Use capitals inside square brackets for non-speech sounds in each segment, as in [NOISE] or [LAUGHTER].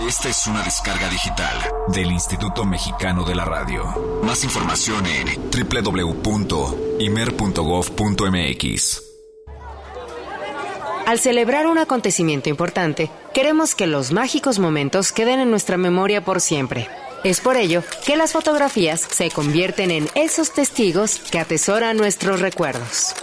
Esta es una descarga digital del Instituto Mexicano de la Radio. Más información en www.imer.gov.mx. Al celebrar un acontecimiento importante, queremos que los mágicos momentos queden en nuestra memoria por siempre. Es por ello que las fotografías se convierten en esos testigos que atesoran nuestros recuerdos.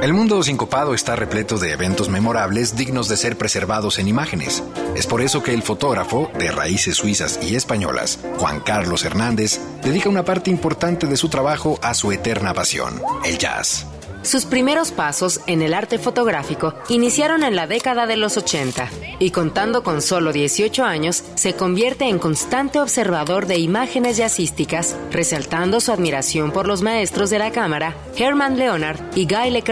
El mundo sincopado está repleto de eventos memorables dignos de ser preservados en imágenes. Es por eso que el fotógrafo, de raíces suizas y españolas, Juan Carlos Hernández, dedica una parte importante de su trabajo a su eterna pasión, el jazz. Sus primeros pasos en el arte fotográfico iniciaron en la década de los 80 y contando con solo 18 años se convierte en constante observador de imágenes jazzísticas, resaltando su admiración por los maestros de la cámara Herman Leonard y Guy Le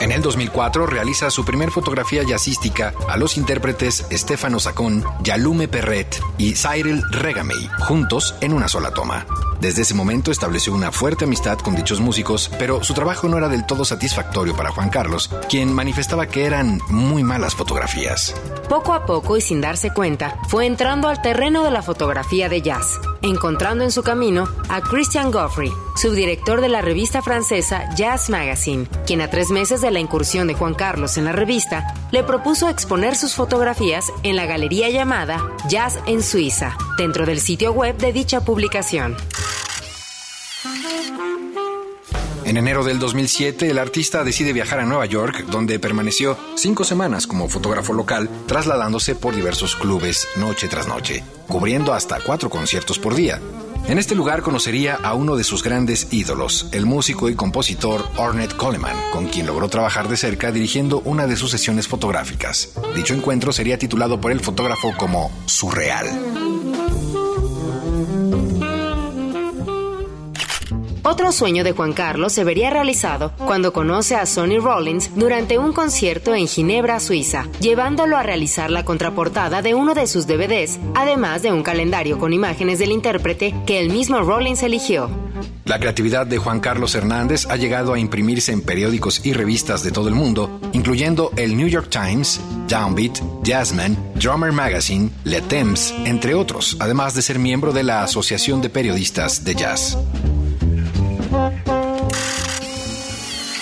en el 2004 realiza su primer fotografía jazzística a los intérpretes Stefano Sacón, Yalume Perret y Cyril Regamey, juntos en una sola toma. Desde ese momento estableció una fuerte amistad con dichos músicos, pero su trabajo no era del todo satisfactorio para Juan Carlos, quien manifestaba que eran muy malas fotografías. Poco a poco y sin darse cuenta, fue entrando al terreno de la fotografía de jazz, encontrando en su camino a Christian Goffrey, subdirector de la revista francesa Jazz Magazine, quien a tres meses de la incursión de Juan Carlos en la revista, le propuso exponer sus fotografías en la galería llamada Jazz en Suiza, dentro del sitio web de dicha publicación. En enero del 2007, el artista decide viajar a Nueva York, donde permaneció cinco semanas como fotógrafo local, trasladándose por diversos clubes noche tras noche, cubriendo hasta cuatro conciertos por día. En este lugar conocería a uno de sus grandes ídolos, el músico y compositor Ornette Coleman, con quien logró trabajar de cerca dirigiendo una de sus sesiones fotográficas. Dicho encuentro sería titulado por el fotógrafo como Surreal. Otro sueño de Juan Carlos se vería realizado cuando conoce a Sonny Rollins durante un concierto en Ginebra, Suiza, llevándolo a realizar la contraportada de uno de sus DVDs, además de un calendario con imágenes del intérprete que el mismo Rollins eligió. La creatividad de Juan Carlos Hernández ha llegado a imprimirse en periódicos y revistas de todo el mundo, incluyendo el New York Times, Downbeat, Jazzman, Drummer Magazine, Le Temps, entre otros, además de ser miembro de la Asociación de Periodistas de Jazz.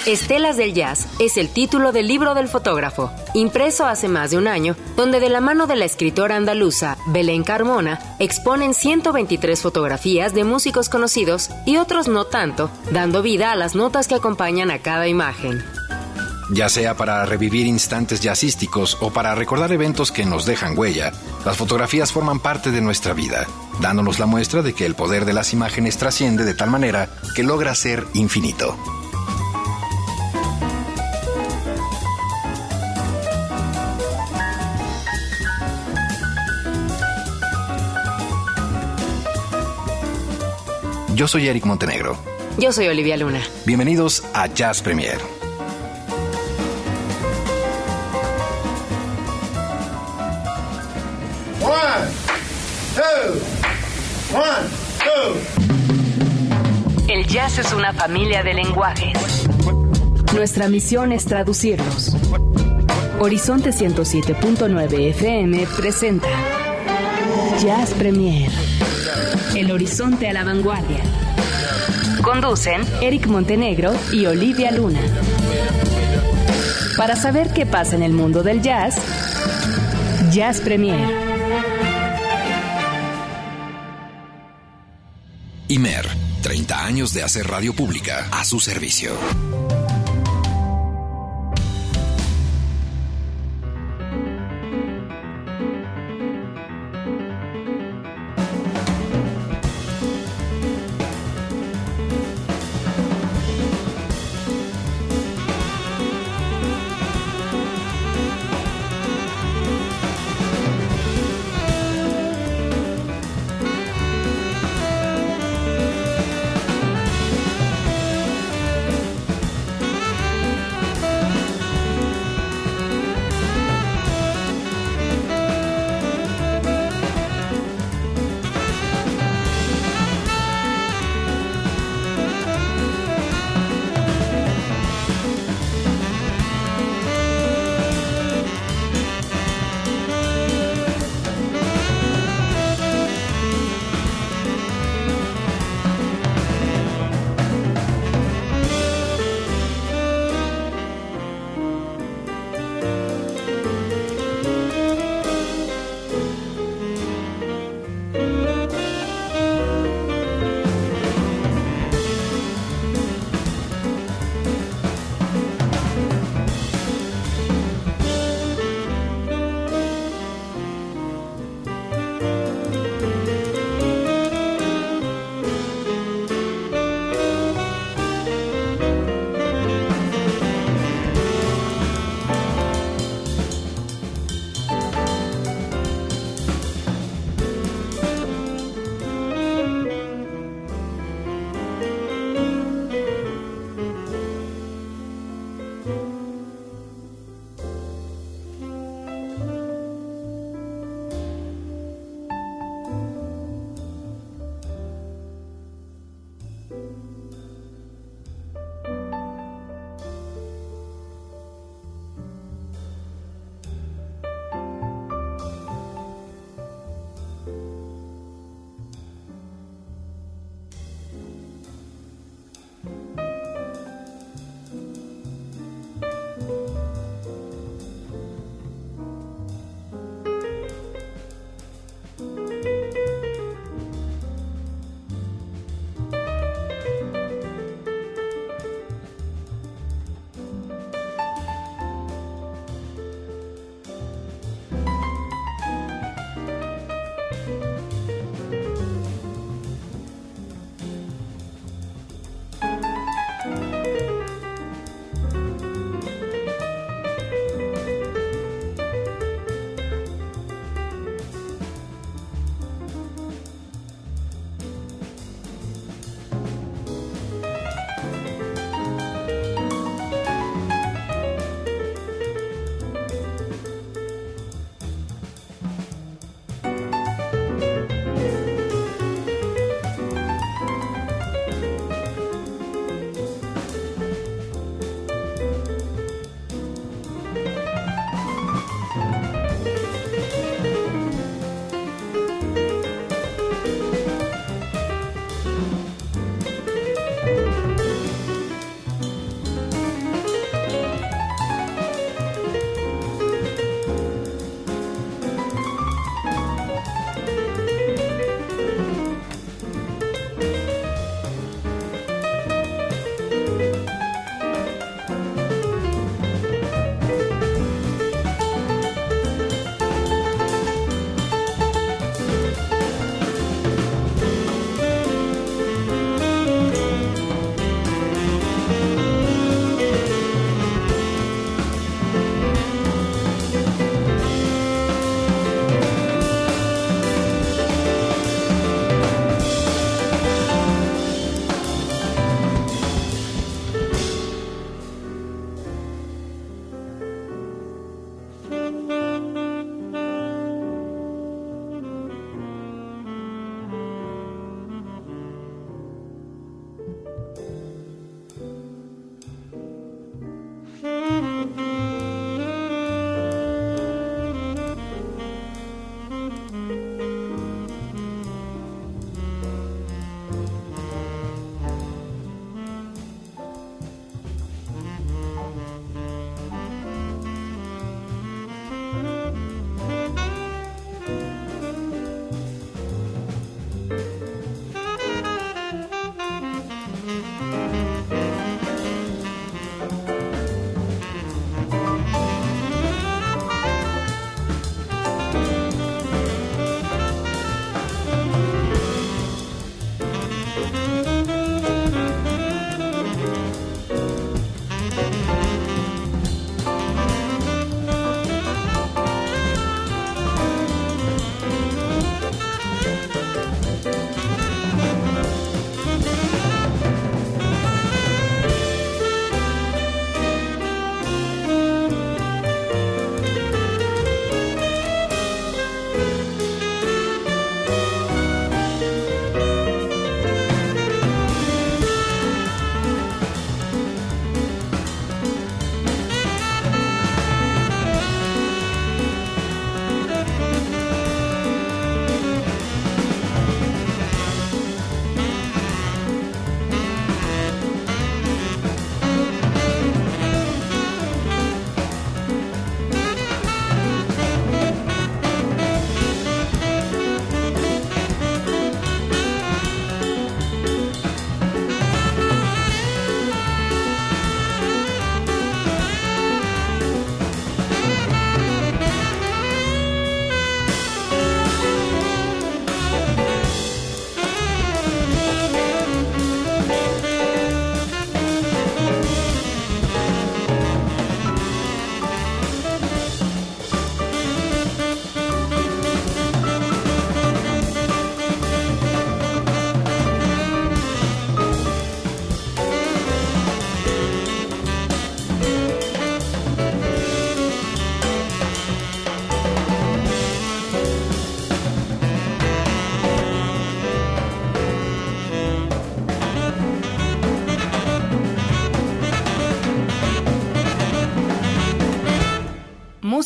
Estelas del Jazz es el título del libro del fotógrafo, impreso hace más de un año, donde de la mano de la escritora andaluza Belén Carmona exponen 123 fotografías de músicos conocidos y otros no tanto, dando vida a las notas que acompañan a cada imagen. Ya sea para revivir instantes jazzísticos o para recordar eventos que nos dejan huella, las fotografías forman parte de nuestra vida, dándonos la muestra de que el poder de las imágenes trasciende de tal manera que logra ser infinito. Yo soy Eric Montenegro. Yo soy Olivia Luna. Bienvenidos a Jazz Premier. El jazz es una familia de lenguajes. Nuestra misión es traducirlos. Horizonte 107.9 FM presenta Jazz Premier. El horizonte a la vanguardia. Conducen Eric Montenegro y Olivia Luna. Para saber qué pasa en el mundo del jazz, Jazz Premier. Imer, 30 años de hacer radio pública a su servicio.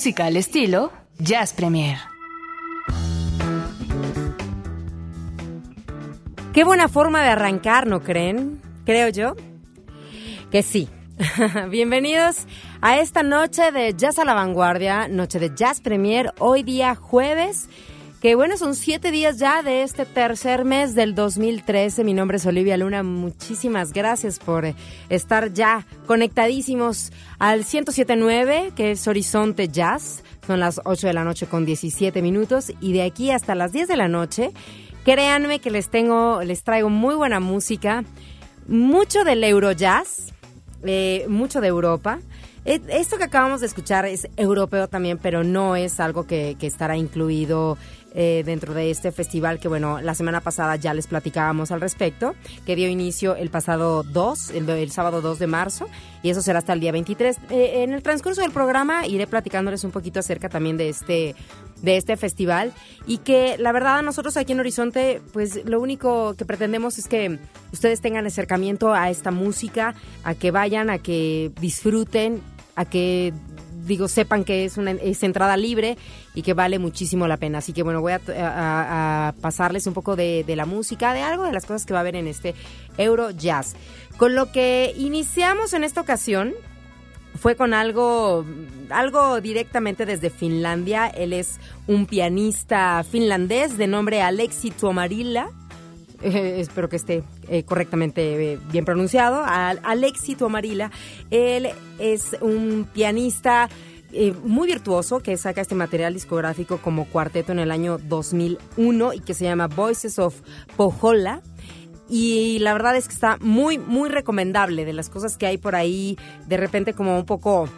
Música al estilo Jazz Premier. Qué buena forma de arrancar, ¿no creen? Creo yo que sí. [LAUGHS] Bienvenidos a esta noche de Jazz a la Vanguardia, noche de Jazz Premier, hoy día jueves que bueno, son siete días ya de este tercer mes del 2013. Mi nombre es Olivia Luna. Muchísimas gracias por estar ya conectadísimos al 1079, que es Horizonte Jazz. Son las 8 de la noche con 17 minutos y de aquí hasta las 10 de la noche, créanme que les tengo, les traigo muy buena música, mucho del Eurojazz, eh, mucho de Europa. Eh, esto que acabamos de escuchar es europeo también, pero no es algo que estará incluido eh, dentro de este festival que, bueno, la semana pasada ya les platicábamos al respecto, que dio inicio el pasado 2, el, sábado 2 de marzo, y eso será hasta el día 23. Eh, en el transcurso del programa iré platicándoles un poquito acerca también de este de este festival y que la verdad nosotros aquí en Horizonte pues lo único que pretendemos es que ustedes tengan acercamiento a esta música, a que vayan, a que disfruten, a que digo, sepan que es una es entrada libre y que vale muchísimo la pena. Así que bueno, voy a, pasarles un poco de, la música, de algo de las cosas que va a haber en este Euro Jazz. Con lo que iniciamos en esta ocasión fue con algo, algo directamente desde Finlandia. Él es un pianista finlandés de nombre Alexi Tuomarilla eh, [LAUGHS] espero que esté eh, correctamente eh, bien pronunciado, al, Alexito Amarila. Él es un pianista muy virtuoso que saca este material discográfico como cuarteto en el año 2001 y que se llama Voices of Pojola y la verdad es que está muy, muy recomendable de las cosas que hay por ahí, de repente como un poco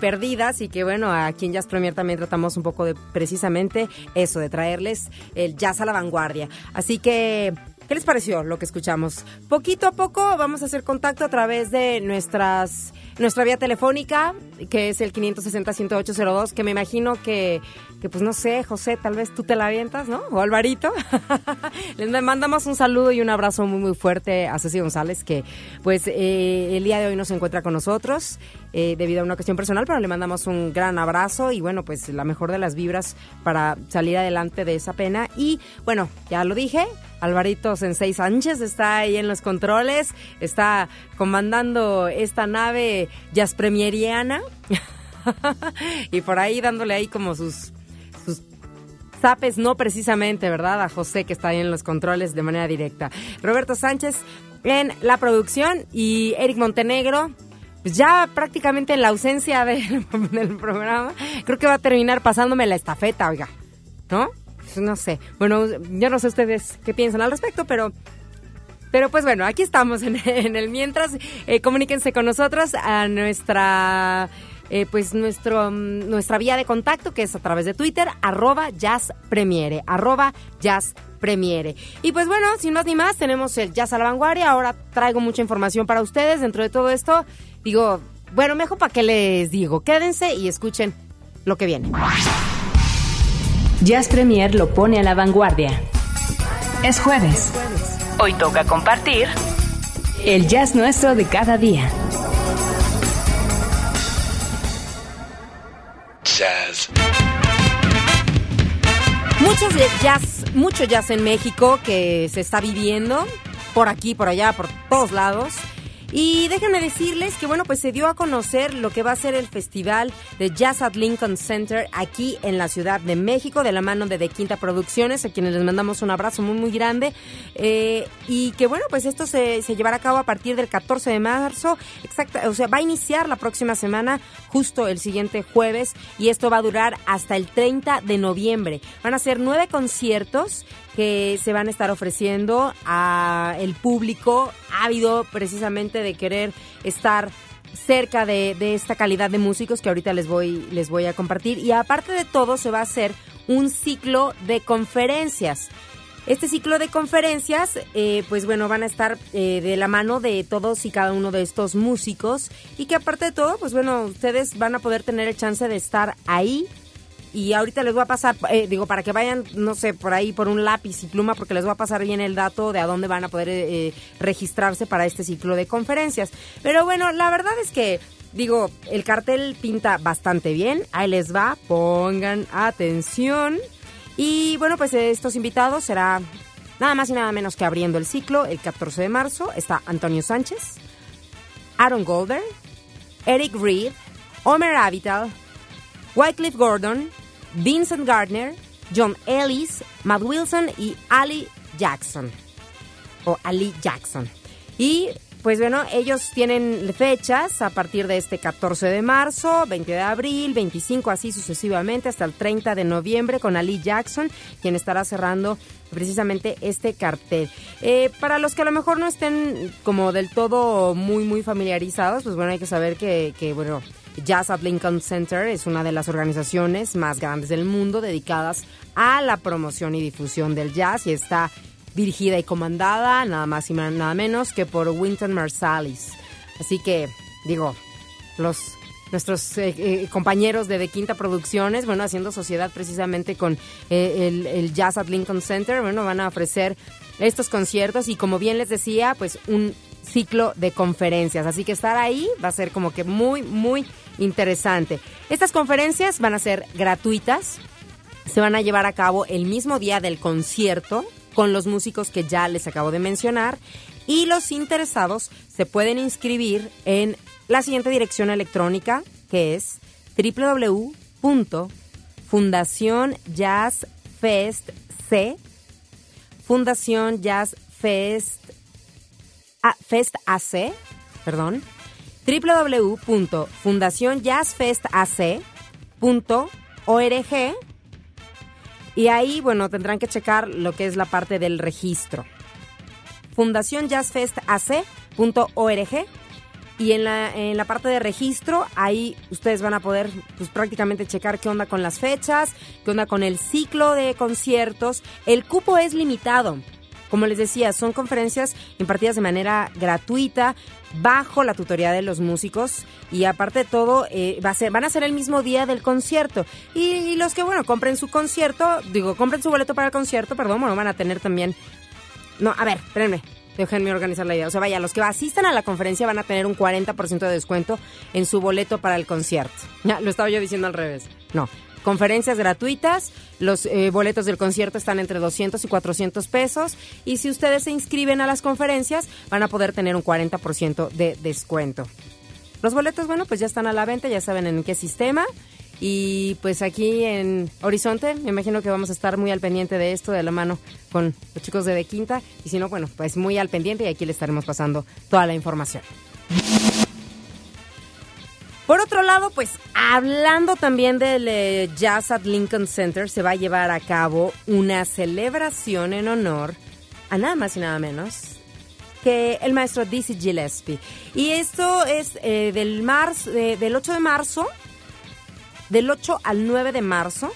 perdidas y que bueno, aquí en Jazz Premier también tratamos un poco de precisamente eso, de traerles el jazz a la vanguardia. Así que ¿Qué les pareció lo que escuchamos? Poquito a poco vamos a hacer contacto a través de nuestras nuestra vía telefónica, que es el 560-10802, que me imagino que, que, pues no sé, José, tal vez tú te la avientas, ¿no? O Alvarito. [LAUGHS] Les mandamos un saludo y un abrazo muy, muy fuerte a Ceci González, que pues eh, el día de hoy no se encuentra con nosotros eh, debido a una cuestión personal, pero le mandamos un gran abrazo y bueno, pues la mejor de las vibras para salir adelante de esa pena. Y bueno, ya lo dije, Alvarito Sensei Sánchez está ahí en los controles, está comandando esta nave jazz premieriana [LAUGHS] y por ahí dándole ahí como sus, sus zapes, no precisamente, ¿verdad? A José que está ahí en los controles de manera directa. Roberto Sánchez en la producción y Eric Montenegro pues ya prácticamente en la ausencia [LAUGHS] del programa, creo que va a terminar pasándome la estafeta, oiga, ¿no? Pues no sé. Bueno, yo no sé ustedes qué piensan al respecto, pero pero pues bueno, aquí estamos [LAUGHS] en, el mientras. Eh, comuníquense con nosotros a nuestra eh, pues nuestro, mm, nuestra vía de contacto que es a través de Twitter, arroba jazzpremiere, arroba jazzpremiere. Y pues bueno, sin más ni más, tenemos el Jazz a la Vanguardia. Ahora traigo mucha información para ustedes dentro de todo esto. Digo, bueno, mejor para qué les digo. Quédense y escuchen lo que viene. Jazz Premier lo pone a la vanguardia. Es jueves. Hoy toca compartir el jazz nuestro de cada día. Jazz. Muchos jazz, mucho jazz en México que se está viviendo por aquí, por allá, por todos lados. Y déjenme decirles que, bueno, pues se dio a conocer lo que va a ser el Festival de Jazz at Lincoln Center aquí en la Ciudad de México, de la mano de De Quinta Producciones, a quienes les mandamos un abrazo muy, muy grande. Eh, y que, bueno, pues esto se, se llevará a cabo a partir del 14 de marzo, exacta, o sea, va a iniciar la próxima semana, justo el siguiente jueves, y esto va a durar hasta el 30 de noviembre. Van a ser nueve conciertos que se van a estar ofreciendo a el público ávido precisamente de querer estar cerca de, esta calidad de músicos que ahorita les voy, les voy a compartir. Y aparte de todo, se va a hacer un ciclo de conferencias. Este ciclo de conferencias, eh, pues bueno, van a estar eh, de la mano de todos y cada uno de estos músicos y que aparte de todo, pues bueno, ustedes van a poder tener el chance de estar ahí y ahorita les voy a pasar, eh, digo, para que vayan, no sé, por ahí por un lápiz y pluma, porque les voy a pasar bien el dato de a dónde van a poder eh, registrarse para este ciclo de conferencias. Pero bueno, la verdad es que, digo, el cartel pinta bastante bien, ahí les va, pongan atención. Y bueno, pues estos invitados será nada más y nada menos que abriendo el ciclo el 14 de marzo. Está Antonio Sánchez, Aaron Golder, Eric Reed, Omer Avital, Wycliffe Gordon, Vincent Gardner, John Ellis, Matt Wilson y Ali Jackson. O Ali Jackson. Y pues bueno, ellos tienen fechas a partir de este 14 de marzo, 20 de abril, 25, así sucesivamente, hasta el 30 de noviembre con Ali Jackson, quien estará cerrando precisamente este cartel. Eh, para los que a lo mejor no estén como del todo muy, muy familiarizados, pues bueno, hay que saber que, que bueno, Jazz at Lincoln Center es una de las organizaciones más grandes del mundo dedicadas a la promoción y difusión del jazz y está dirigida y comandada nada más y nada menos que por Winton Marsalis. Así que, digo, los nuestros eh, eh, compañeros de De Quinta Producciones, bueno, haciendo sociedad precisamente con eh, el, el, Jazz at Lincoln Center, bueno, van a ofrecer estos conciertos y como bien les decía, pues un ciclo de conferencias. Así que estar ahí va a ser como que muy, muy interesante. Estas conferencias van a ser gratuitas, se van a llevar a cabo el mismo día del concierto con los músicos que ya les acabo de mencionar y los interesados se pueden inscribir en la siguiente dirección electrónica que es www.fundacionjazzfestc Fundación Jazz Fest, ah, Fest AC, perdón, www.fundacionjazzfestac.org y ahí, bueno, tendrán que checar lo que es la parte del registro. fundacionjazzfestac.org y en la, en la parte de registro, ahí ustedes van a poder pues, prácticamente checar qué onda con las fechas, qué onda con el ciclo de conciertos. El cupo es limitado. Como les decía, son conferencias impartidas de manera gratuita, bajo la tutoría de los músicos y aparte de todo, eh, va a ser, van a ser el mismo día del concierto. Y, los que, bueno, compren su concierto, digo, compren su boleto para el concierto, perdón, bueno, van a tener también... No, a ver, espérenme, déjenme organizar la idea. O sea, vaya, los que asistan a la conferencia van a tener un 40% de descuento en su boleto para el concierto. [LAUGHS] Ya, lo estaba yo diciendo al revés. No, conferencias gratuitas, los eh, boletos del concierto están entre 200 y 400 pesos y si ustedes se inscriben a las conferencias van a poder tener un 40% de descuento. Los boletos, bueno, pues ya están a la venta, ya saben en qué sistema. Y pues aquí en Horizonte, me imagino que vamos a estar muy al pendiente de esto, de la mano con los chicos de De Quinta. Y si no, bueno, pues muy al pendiente y aquí le estaremos pasando toda la información. Por otro lado, pues hablando también del eh, Jazz at Lincoln Center, se va a llevar a cabo una celebración en honor a nada más y nada menos que el maestro Dizzy Gillespie. Y esto es eh, del, marzo, del 8 de marzo, del 8 al 9 de marzo.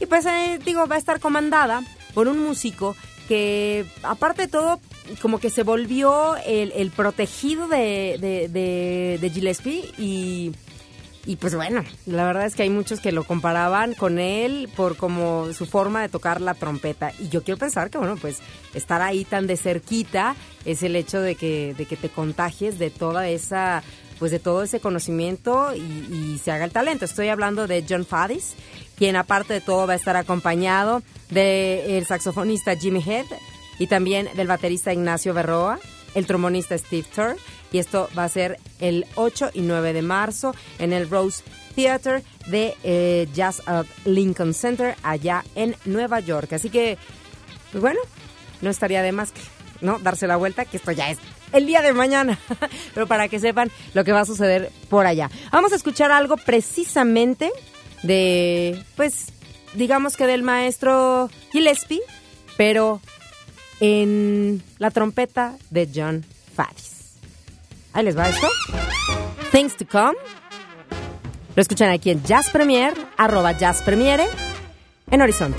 Y pues, eh, digo, va a estar comandada por un músico que, aparte de todo, como que se volvió el, protegido de, de, Gillespie y... Y pues bueno, la verdad es que hay muchos que lo comparaban con él por como su forma de tocar la trompeta. Y yo quiero pensar que bueno, pues estar ahí tan de cerquita es el hecho de que, de que te contagies de toda esa, pues de todo ese conocimiento y, se haga el talento. Estoy hablando de John Fadis, quien aparte de todo va a estar acompañado del saxofonista Jimmy Head, y también del baterista Ignacio Berroa, el trombonista Steve Turr. Y esto va a ser el 8 y 9 de marzo en el Rose Theater de eh, Jazz at Lincoln Center allá en Nueva York. Así que, pues bueno, no estaría de más que no darse la vuelta, que esto ya es el día de mañana. [LAUGHS] Pero para que sepan lo que va a suceder por allá. Vamos a escuchar algo precisamente de, pues, digamos que del maestro Gillespie, pero en la trompeta de John Fadis. Ahí les va esto. Things to Come. Lo escuchan aquí en Jazz Premier, arroba Jazz Premiere, en Horizonte.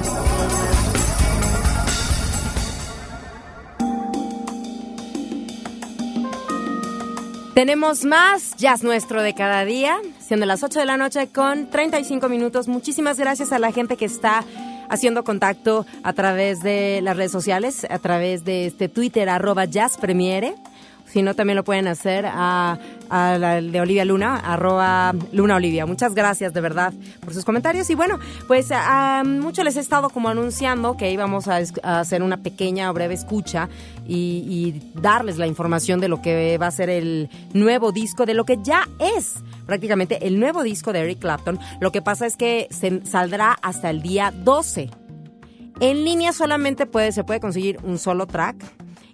Tenemos más Jazz Nuestro de cada día, siendo las 8 de la noche con 35 minutos. Muchísimas gracias a la gente que está haciendo contacto a través de las redes sociales, a través de este Twitter, arroba Jazz Premiere. Si no, también lo pueden hacer a, la de Olivia Luna, arroba Luna Olivia. Muchas gracias de verdad por sus comentarios. Y bueno, pues a, mucho les he estado como anunciando que íbamos a, hacer una pequeña o breve escucha y, darles la información de lo que va a ser el nuevo disco, de lo que ya es prácticamente el nuevo disco de Eric Clapton. Lo que pasa es que se saldrá hasta el día 12. En línea solamente puede, se puede conseguir un solo track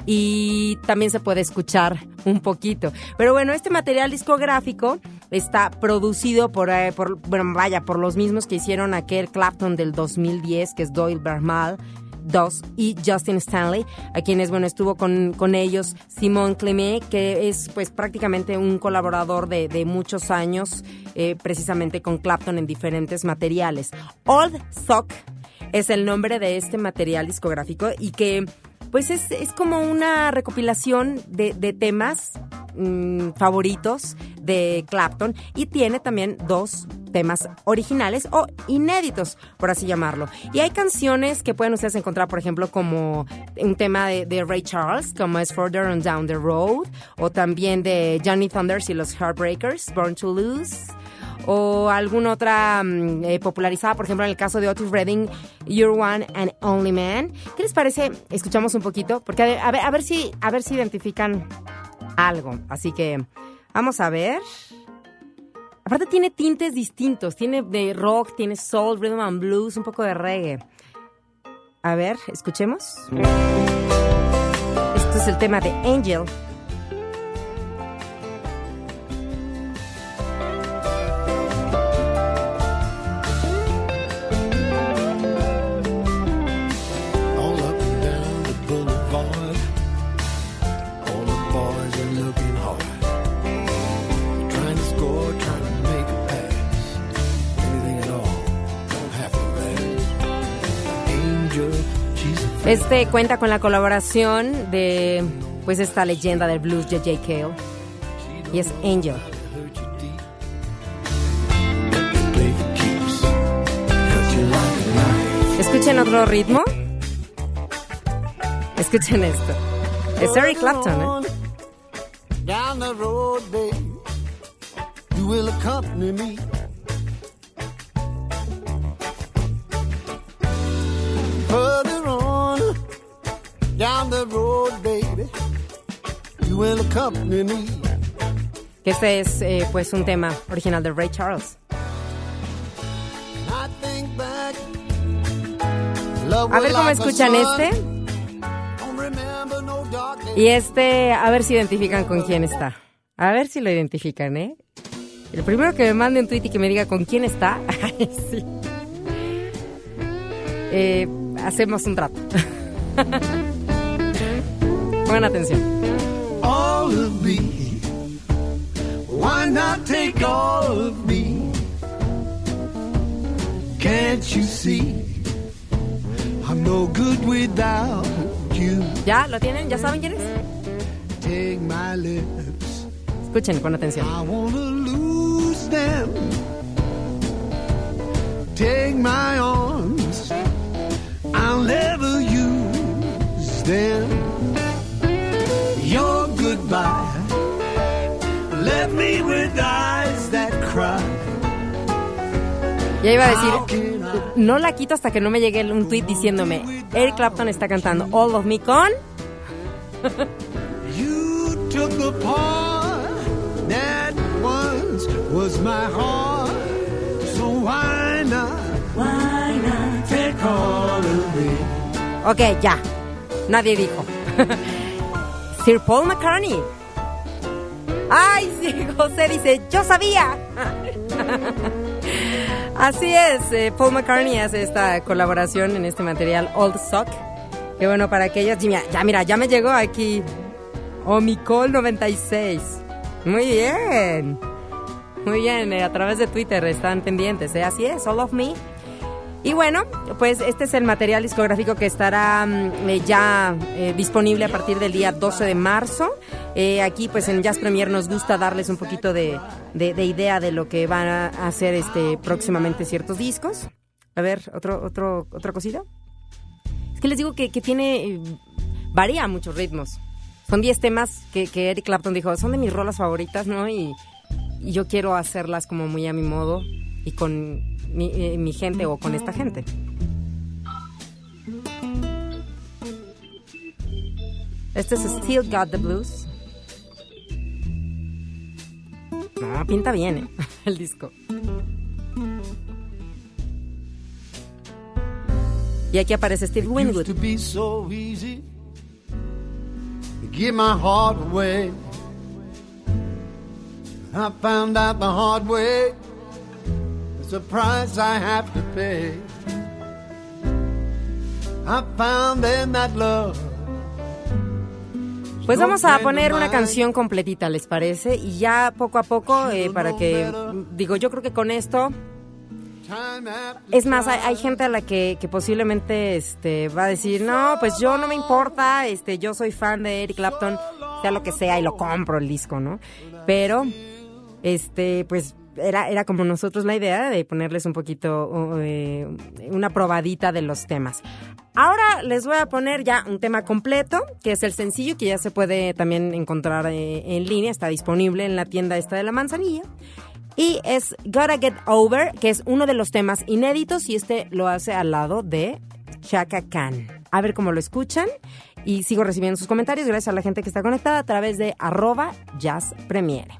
y también se puede escuchar un poquito. Pero bueno, este material discográfico está producido por, eh, por bueno, vaya, por los mismos que hicieron aquel Clapton del 2010, que es Doyle Bermal. 2 y Justin Stanley, a quienes, bueno, estuvo con, con ellos Simon Clemé, que es pues prácticamente un colaborador de, de muchos años, eh, precisamente con Clapton en diferentes materiales. Old Sock es el nombre de este material discográfico y que pues es, es como una recopilación de, de temas mm, favoritos de Clapton y tiene también dos temas originales o inéditos, por así llamarlo. Y hay canciones que pueden ustedes encontrar, por ejemplo, como un tema de, Ray Charles, como es Further on Down the Road, o también de Johnny Thunders y los Heartbreakers, Born to Lose o alguna otra mm, eh, popularizada, por ejemplo, en el caso de Otis Redding, You're One and Only Man. ¿Qué les parece? Escuchamos un poquito, porque a ver, a ver, si, a ver si identifican algo. Así que vamos a ver. Aparte tiene tintes distintos, tiene de rock, tiene soul, rhythm and blues, un poco de reggae. A ver, escuchemos. Este es el tema de Angel. Este cuenta con la colaboración de pues esta leyenda del blues J.J. Cale y es Angel. Escuchen otro ritmo. Escuchen esto. Es Eric Clapton, ¿eh? Down the road, babe, you will accompany me. Down the road, baby. You will accompany me. Este es eh, pues un tema original de Ray Charles. A ver cómo escuchan este. Y este, a ver si identifican con quién está. A ver si lo identifican, ¿eh? El primero que me mande un tweet y que me diga con quién está, [LAUGHS] sí. eh, hacemos un trato. Pongan atención. All of me. Why not take all of me? Can't you see? I'm no good without you. ¿Ya? ¿Lo tienen? ¿Ya saben quién es? Take my lips. Escuchen con atención. I wanna lose them. Take my arms. I'll never use them. your goodbye left me with eyes that cry. Ya iba a decir, no la quito hasta que no me llegue un tweet diciéndome, Eric Clapton está cantando All of Me con... you took the part that once was my heart, so why not, why Ok, ya. Nadie dijo. [LAUGHS] Sir Paul McCartney. Ay, sí, [LAUGHS] José dice, yo sabía. [LAUGHS] Así es, eh, Paul McCartney hace esta colaboración en este material Old Sock. Que bueno, para aquellos, ya, mira, ya me llegó aquí Omicol 96. Muy bien. Muy bien, eh, a través de Twitter están pendientes, ¿eh? Así es, All of Me. Y bueno, pues este es el material discográfico que estará mm, eh, ya eh, disponible a partir del día 12 de marzo. Eh, aquí pues en Jazz Premier nos gusta darles un poquito de, de, idea de lo que van a hacer este próximamente ciertos discos. A ver, otro, otro, otra cosita. Es que les digo que, que tiene, varía muchos ritmos. Son 10 temas que, que Eric Clapton dijo, son de mis rolas favoritas, ¿no? Y, y yo quiero hacerlas como muy a mi modo y con mi, eh, mi gente o con esta gente. Este es Still Got the Blues. No, pinta bien ¿eh? [LAUGHS] el disco. Y aquí aparece Steve Winwood. give my heart away. I found out the hard way. It's a price I have to pay. I found in that love. Pues vamos a poner una canción completita, ¿les parece? Y ya poco a poco, eh, para que, digo, yo creo que con esto es más, hay, gente a la que, que, posiblemente este, va a decir, no, pues yo no me importa, este, yo soy fan de Eric Clapton, sea lo que sea, y lo compro el disco, ¿no? Pero, este, pues era, era como nosotros la idea de ponerles un poquito, eh, una probadita de los temas. Ahora les voy a poner ya un tema completo, que es el sencillo, que ya se puede también encontrar eh, en línea, está disponible en la tienda esta de la manzanilla. Y es Gotta Get Over, que es uno de los temas inéditos y este lo hace al lado de Chaka Khan. A ver cómo lo escuchan y sigo recibiendo sus comentarios gracias a la gente que está conectada a través de arroba Jazz Premiere.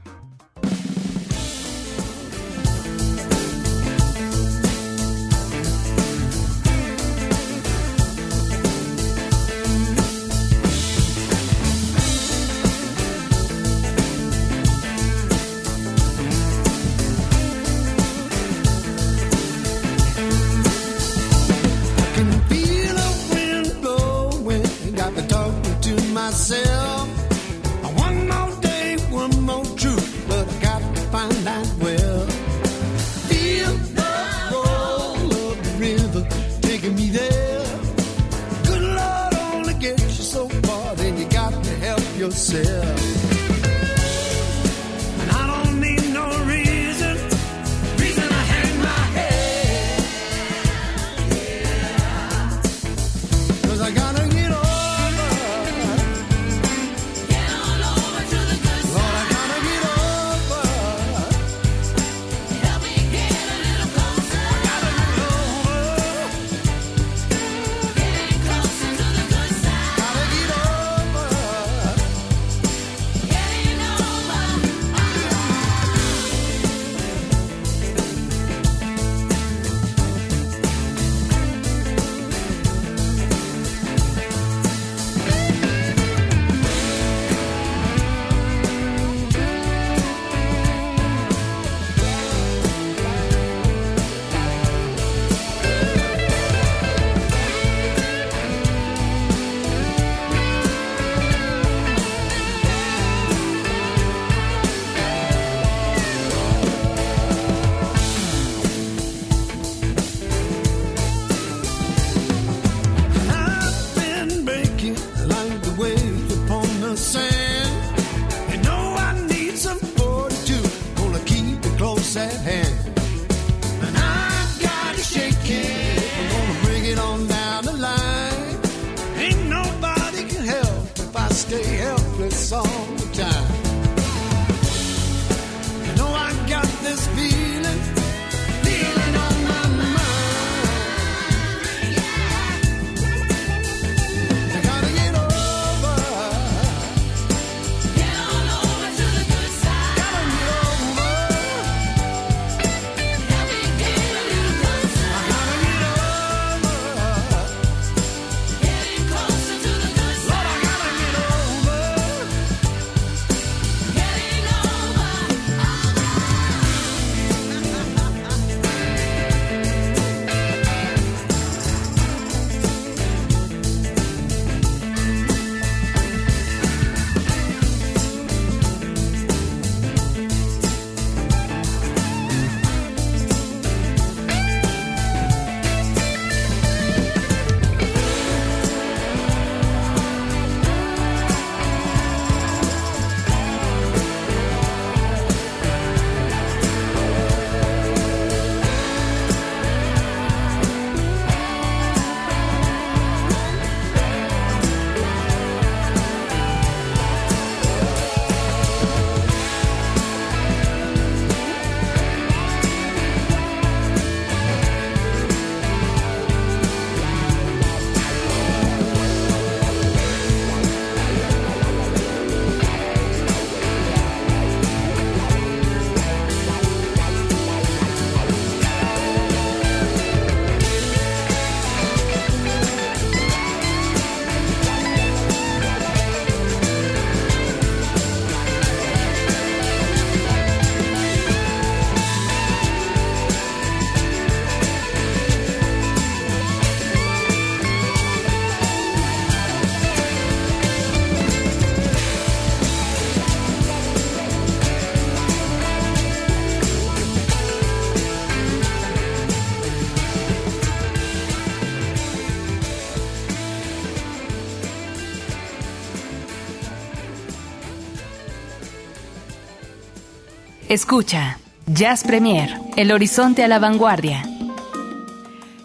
Escucha, Jazz Premier, el horizonte a la vanguardia.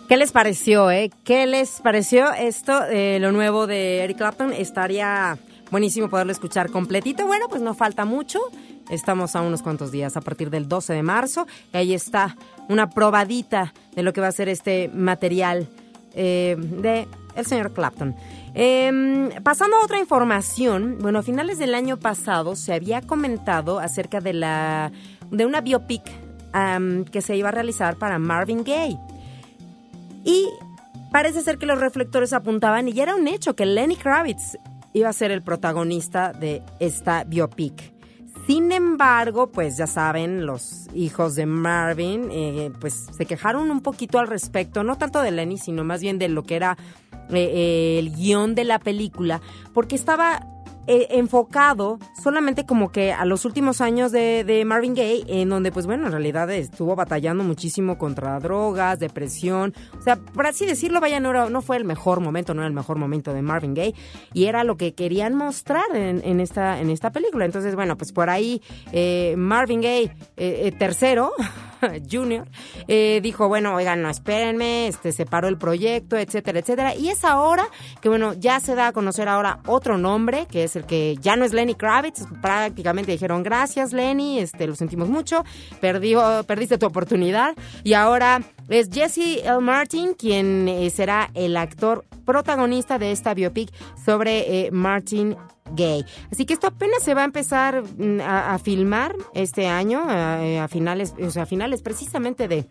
¿Qué les pareció, eh? ¿Qué les pareció esto, eh, lo nuevo de Eric Clapton? Estaría buenísimo poderlo escuchar completito. Bueno, pues no falta mucho. Estamos a unos cuantos días, a partir del 12 de marzo. Y ahí está una probadita de lo que va a ser este material eh, de el señor Clapton. Em, pasando a otra información, bueno, a finales del año pasado se había comentado acerca de la de una biopic que se iba a realizar para Marvin Gaye. Y parece ser que los reflectores apuntaban y ya era un hecho que Lenny Kravitz iba a ser el protagonista de esta biopic. Sin embargo, pues ya saben, los hijos de Marvin, eh, pues se quejaron un poquito al respecto, no tanto de Lenny, sino más bien de lo que era eh, eh, el guion de la película, porque estaba eh, enfocado solamente como que a los últimos años de, Marvin Gaye, en donde pues bueno, en realidad estuvo batallando muchísimo contra drogas, depresión, o sea, por así decirlo, vaya, no, no fue el mejor momento, no era el mejor momento de Marvin Gaye, y era lo que querían mostrar en, esta, en esta película. Entonces, bueno, pues por ahí eh, Marvin Gaye, eh, tercero, [LAUGHS] Junior, dijo, bueno, oigan, no, espérenme, este, separó el proyecto, etcétera, etcétera. Y es ahora que, bueno, ya se da a conocer ahora otro nombre, que es el que ya no es Lenny Kravitz, prácticamente dijeron gracias Lenny, este, lo sentimos mucho, perdió, perdiste tu oportunidad y ahora es Jesse L. Martin quien eh, será el actor protagonista de esta biopic sobre eh, Martin Gay. Así que esto apenas se va a empezar mm, a, filmar este año, eh, a, finales, o sea, a finales precisamente de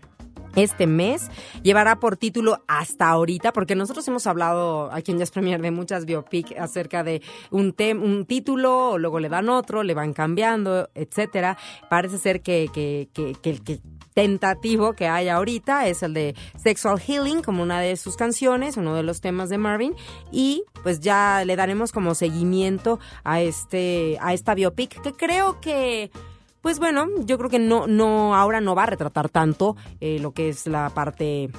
este mes. Llevará por título Hasta ahorita, porque nosotros hemos hablado aquí en Jazz Premier de muchas biopic acerca de un, un título, luego le dan otro, le van cambiando, etcétera. Parece ser que, que, que, que tentativo que hay ahorita es el de Sexual Healing como una de sus canciones, uno de los temas de Marvin y pues ya le daremos como seguimiento a este a esta biopic que creo que pues bueno, yo creo que no, no, ahora no va a retratar tanto eh, lo que es la parte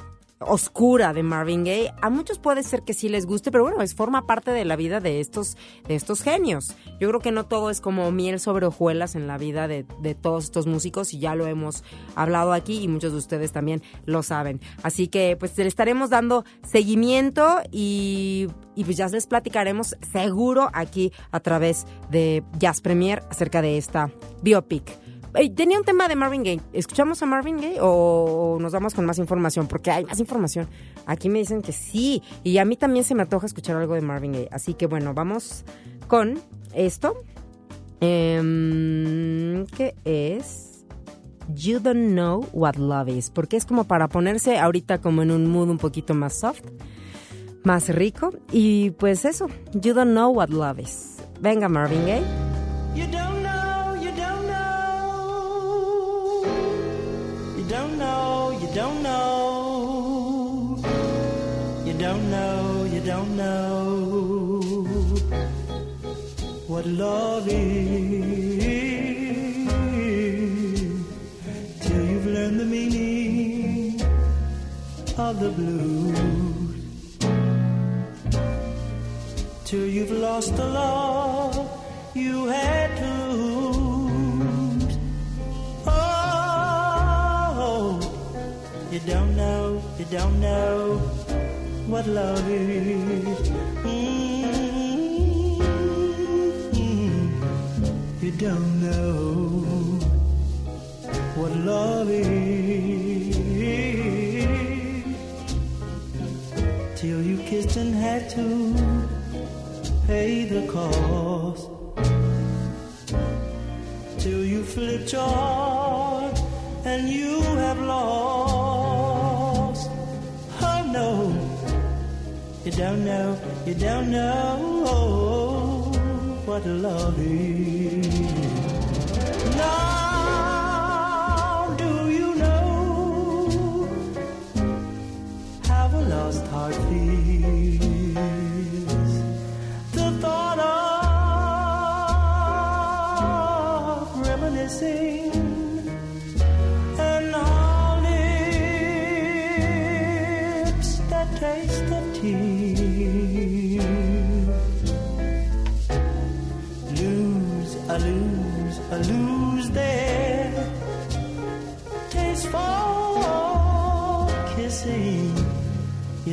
oscura de Marvin Gaye. A muchos puede ser que sí les guste, pero bueno, es forma parte de la vida de estos, de estos genios. Yo creo que no todo es como miel sobre hojuelas en la vida de, de todos estos músicos y ya lo hemos hablado aquí y muchos de ustedes también lo saben. Así que pues le estaremos dando seguimiento y, y pues ya les platicaremos seguro aquí a través de Jazz Premier acerca de esta biopic tenía un tema de Marvin Gaye. ¿Escuchamos a Marvin Gaye o nos vamos con más información? Porque hay más información. Aquí me dicen que sí. Y a mí también se me antoja escuchar algo de Marvin Gaye. Así que bueno, vamos con esto. Em, ¿Qué es? You don't know what love is. Porque es como para ponerse ahorita como en un mood un poquito más soft, más rico. Y pues eso, You don't know what love is. Venga, Marvin Gaye. Don't know. You don't know, you don't know what love is till you've learned the meaning of the blues. Till you've lost the love you had to don't know what love is. Mm-hmm. You don't know what love is till you kissed and had to pay the cost. Till you flipped your You don't know, you don't know what love is.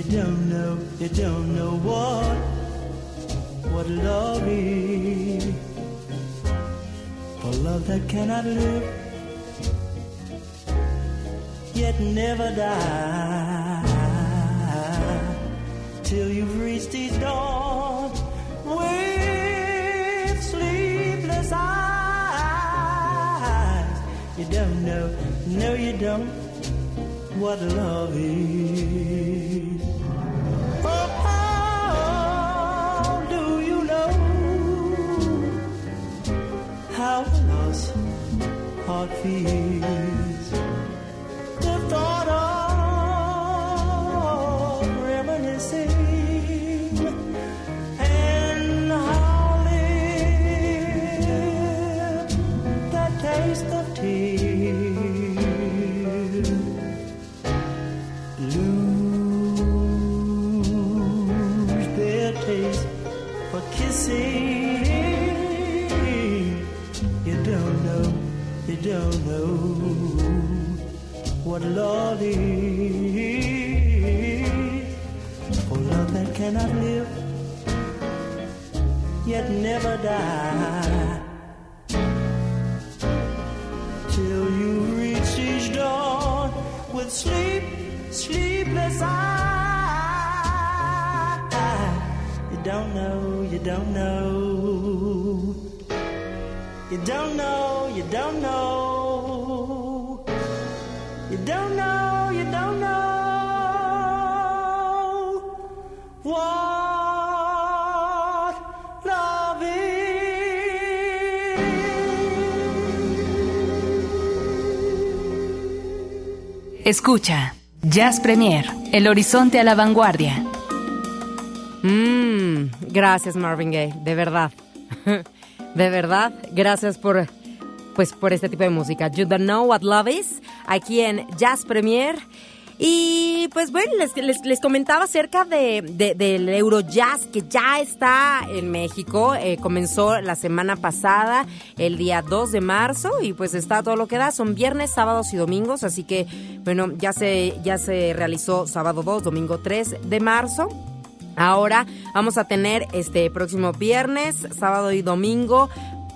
Don't know, you don't know what, what love is. For love that cannot live, yet never die. Till you've reached these dawn with sleepless eyes. You don't know, no you don't what love is. How a lost heart feels? What love is. For love that cannot live, yet never die. Till you reach each dawn with sleep, sleepless eyes. You don't know, you don't know. You don't know, you don't know. You don't know, you don't know. What love Escucha, Jazz Premier, el horizonte a la vanguardia. Mmm, gracias Marvin Gaye, de verdad. [LAUGHS] de verdad, gracias por pues por este tipo de música. You don't know what love is, aquí en Jazz Premier. Y pues bueno, les, les, les comentaba acerca de, de- del Eurojazz que ya está en México. Eh, comenzó la semana pasada, el día 2 de marzo, y pues está todo lo que da. Son viernes, sábados y domingos, así que bueno, ya se, ya se realizó sábado 2, domingo 3 de marzo. Ahora vamos a tener este próximo viernes, sábado y domingo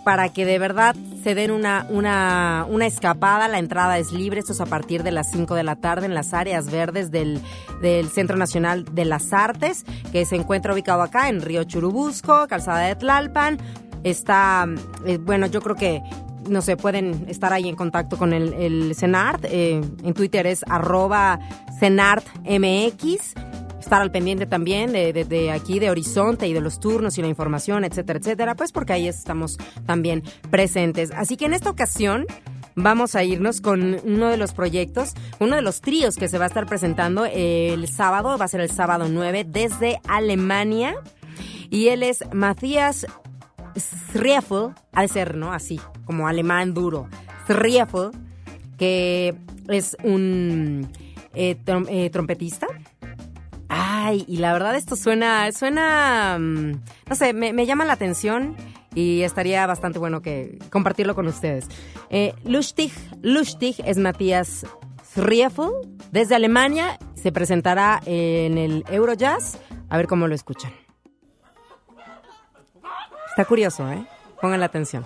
para que de verdad se den una, una, una escapada. La entrada es libre, esto es a partir de las 5 de la tarde en las áreas verdes del, del Centro Nacional de las Artes, que se encuentra ubicado acá en Río Churubusco, Calzada de Tlalpan. Está, eh, bueno, yo creo que no sé, pueden estar ahí en contacto con el, CENART. eh, en Twitter es arroba CENARTMX. Estar al pendiente también de, de- aquí, de Horizonte y de los turnos y la información, etcétera, etcétera, pues porque ahí estamos también presentes. Así que en esta ocasión vamos a irnos con uno de los proyectos, uno de los tríos que se va a estar presentando el sábado, va a ser el sábado 9 desde Alemania. Y él es Matthias Schrieffel, ha de ser, ¿no? Así, como alemán duro. Schrieffel, que es un eh, eh, trompetista. Ay, y la verdad esto suena, suena, mm, no sé, me, llama la atención y estaría bastante bueno que compartirlo con ustedes. Eh, Lustig, Lustig es Matthias Schrieffel, desde Alemania, se presentará en el Eurojazz, a ver cómo lo escuchan. Está curioso, ¿eh? Pongan la atención.